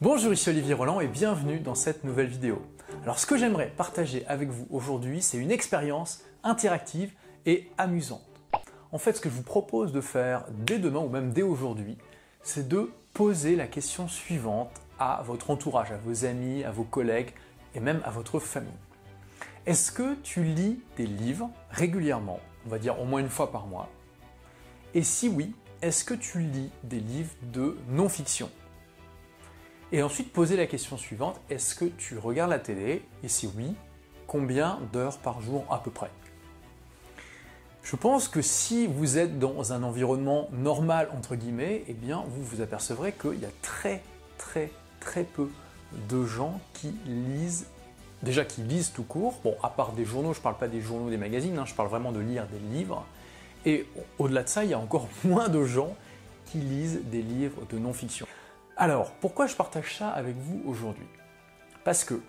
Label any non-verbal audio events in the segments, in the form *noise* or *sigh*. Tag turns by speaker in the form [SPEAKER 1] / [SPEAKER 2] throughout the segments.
[SPEAKER 1] Bonjour, ici Olivier Roland et bienvenue dans cette nouvelle vidéo. Alors ce que j'aimerais partager avec vous aujourd'hui, c'est une expérience interactive et amusante. En fait, ce que je vous propose de faire dès demain ou même dès aujourd'hui, c'est de poser la question suivante à votre entourage, à vos amis, à vos collègues et même à votre famille. Est-ce que tu lis des livres régulièrement, on va dire au moins une fois par mois? Et si oui, est-ce que tu lis des livres de non-fiction? Et ensuite poser la question suivante, est-ce que tu regardes la télé Et si oui, combien d'heures par jour à peu près Je pense que si vous êtes dans un environnement normal, entre guillemets, eh bien vous vous apercevrez qu'il y a très très très peu de gens qui lisent, déjà qui lisent tout court, bon à part des journaux, je ne parle pas des journaux, des magazines, hein, je parle vraiment de lire des livres, et au-delà de ça, il y a encore *laughs* moins de gens qui lisent des livres de non-fiction. Alors, pourquoi je partage ça avec vous aujourd'hui? Parce que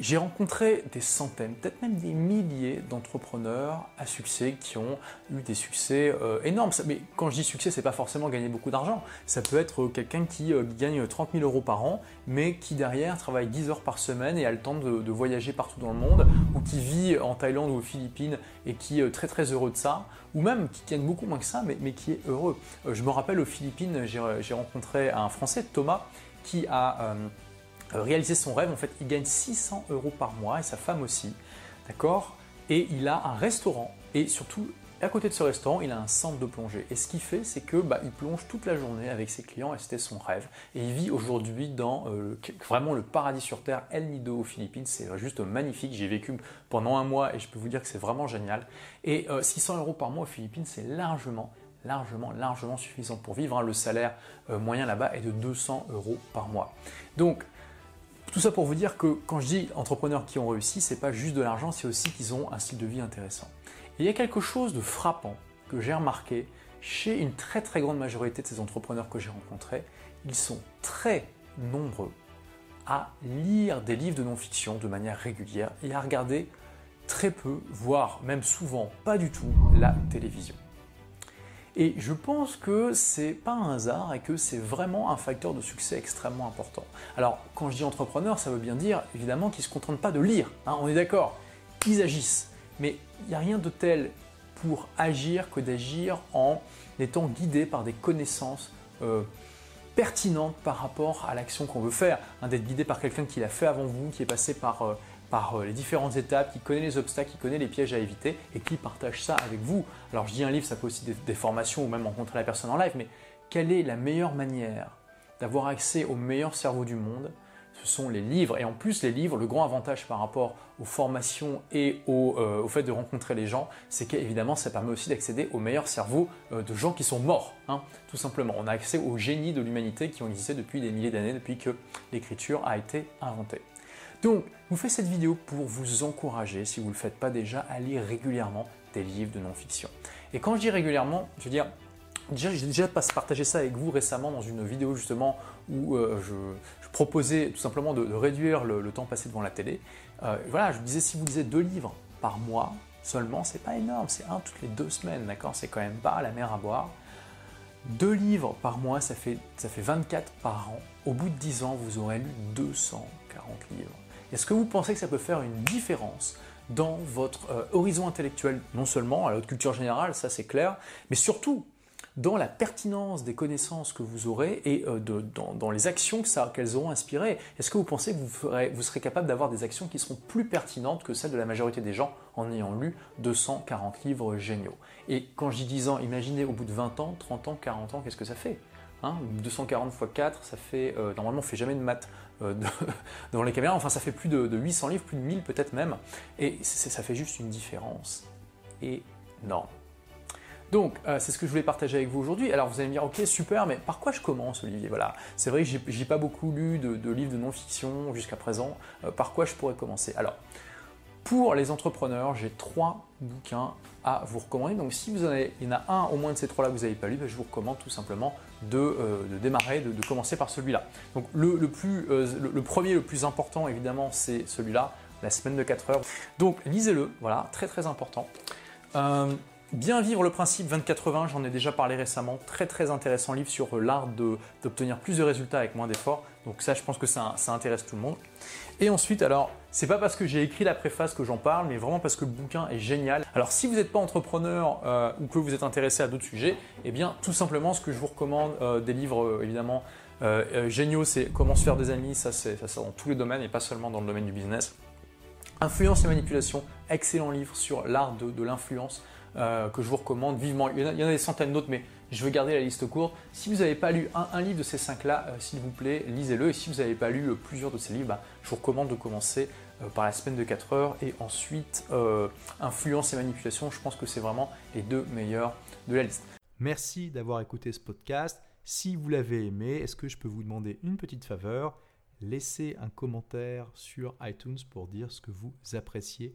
[SPEAKER 1] j'ai rencontré des centaines, peut-être même des milliers d'entrepreneurs à succès qui ont eu des succès euh, énormes. Mais quand je dis succès, c'est pas forcément gagner beaucoup d'argent. Ça peut être quelqu'un qui euh, gagne 30 000 euros par an, mais qui derrière travaille 10 heures par semaine et a le temps de, voyager partout dans le monde, ou qui vit en Thaïlande ou aux Philippines et qui est très très heureux de ça, ou même qui gagne beaucoup moins que ça, mais, qui est heureux. Euh, je me rappelle aux Philippines, j'ai rencontré un Français, Thomas, qui a euh, réaliser son rêve. En fait, il gagne 600 euros par mois et sa femme aussi, d'accord? Et il a un restaurant et surtout à côté de ce restaurant, il a un centre de plongée. Et ce qu'il fait, c'est que bah, il plonge toute la journée avec ses clients et c'était son rêve. Et il vit aujourd'hui dans euh, vraiment le paradis sur terre, El Nido aux Philippines. C'est juste magnifique. J'ai vécu pendant un mois et je peux vous dire que c'est vraiment génial. Et 600 euh, euros par mois aux Philippines, c'est largement largement, largement suffisant pour vivre. Hein. Le salaire moyen là-bas est de 200 euros par mois. Donc, tout ça pour vous dire que quand je dis entrepreneurs qui ont réussi, c'est pas juste de l'argent, c'est aussi qu'ils ont un style de vie intéressant. Et il y a quelque chose de frappant que j'ai remarqué chez une très très grande majorité de ces entrepreneurs que j'ai rencontrés. Ils sont très nombreux à lire des livres de non-fiction de manière régulière et à regarder très peu, voire même souvent pas du tout, la télévision. Et je pense que c'est pas un hasard et que c'est vraiment un facteur de succès extrêmement important. Alors, quand je dis entrepreneur, ça veut bien dire évidemment qu'ils ne se contentent pas de lire, hein, on est d'accord, ils agissent. Mais il n'y a rien de tel pour agir que d'agir en étant guidé par des connaissances euh, pertinentes par rapport à l'action qu'on veut faire, hein, d'être guidé par quelqu'un qui l'a fait avant vous, qui est passé par euh, par euh, les différentes étapes, qui connaît les obstacles, qui connaît les pièges à éviter et qui partage ça avec vous. Alors je dis un livre, ça peut aussi des, des formations ou même rencontrer la personne en live, mais quelle est la meilleure manière d'avoir accès au meilleur cerveau du monde? Ce sont les livres. Et en plus, les livres, le grand avantage par rapport aux formations et au, euh, fait de rencontrer les gens, c'est qu'évidemment, ça permet aussi d'accéder au meilleur cerveau euh, de gens qui sont morts, hein, tout simplement. On a accès aux génies de l'humanité qui ont existé depuis des milliers d'années, depuis que l'écriture a été inventée. Donc, je vous fais cette vidéo pour vous encourager, si vous ne le faites pas déjà, à lire régulièrement des livres de non-fiction. Et quand je dis régulièrement, je veux dire, déjà, j'ai déjà partagé ça avec vous récemment dans une vidéo justement où euh, je, proposais tout simplement de, réduire le, temps passé devant la télé. Euh, voilà, je vous disais, si vous lisez deux livres par mois seulement, c'est pas énorme, c'est un toutes les deux semaines, d'accord? C'est quand même pas la mer à boire. Deux livres par mois, ça fait, ça fait 24 par an. Au bout de 10 ans, vous aurez lu 240 livres. Est-ce que vous pensez que ça peut faire une différence dans votre euh, horizon intellectuel, non seulement à la haute culture générale, ça c'est clair, mais surtout dans la pertinence des connaissances que vous aurez et euh, dans, les actions qu'elles auront inspirées? Est-ce que vous pensez que vous, serez capable d'avoir des actions qui seront plus pertinentes que celles de la majorité des gens en ayant lu 240 livres géniaux? Et quand je dis 10 ans, imaginez au bout de 20 ans, 30 ans, 40 ans, qu'est-ce que ça fait? 240 x 4, ça fait. Euh, normalement, on ne fait jamais de maths euh, devant *laughs* les caméras. Enfin, ça fait plus de, 800 livres, plus de 1000 peut-être même. Et ça fait juste une différence énorme. Donc, euh, c'est ce que je voulais partager avec vous aujourd'hui. Alors, vous allez me dire, ok, super, mais par quoi je commence, Olivier? Voilà, c'est vrai que j'ai pas beaucoup lu de, livres de non-fiction jusqu'à présent. par quoi je pourrais commencer? Alors, pour les entrepreneurs, j'ai trois bouquins à vous recommander. Donc si vous en avez, il y en a un au moins de ces trois-là que vous n'avez pas lu, ben, je vous recommande tout simplement de, euh, démarrer, de, commencer par celui-là. Donc le, plus, euh, premier, le plus important évidemment, c'est celui-là, La semaine de 4 heures. Donc lisez-le, voilà, très très important. Euh, Bien vivre le principe 20-80, j'en ai déjà parlé récemment, très très intéressant livre sur l'art d'obtenir plus de résultats avec moins d'efforts. Donc ça, je pense que ça, intéresse tout le monde. Et ensuite, alors, c'est pas parce que j'ai écrit la préface que j'en parle, mais vraiment parce que le bouquin est génial. Alors, si vous n'êtes pas entrepreneur euh, ou que vous êtes intéressé à d'autres sujets, eh bien, tout simplement, ce que je vous recommande, euh, des livres euh, évidemment géniaux, c'est Comment se faire des amis. Ça, c'est dans tous les domaines et pas seulement dans le domaine du business. Influence et manipulation, excellent livre sur l'art de l'influence. Euh, que je vous recommande vivement. Il y, en a, des centaines d'autres, mais je veux garder la liste courte. Si vous n'avez pas lu un, livre de ces cinq-là, euh, s'il vous plaît, lisez-le. Et si vous n'avez pas lu euh, plusieurs de ces livres, bah, je vous recommande de commencer par la semaine de 4 heures et ensuite Influence et Manipulation. Je pense que c'est vraiment les deux meilleurs de la liste.
[SPEAKER 2] Merci d'avoir écouté ce podcast. Si vous l'avez aimé, est-ce que je peux vous demander une petite faveur? Laissez un commentaire sur iTunes pour dire ce que vous appréciez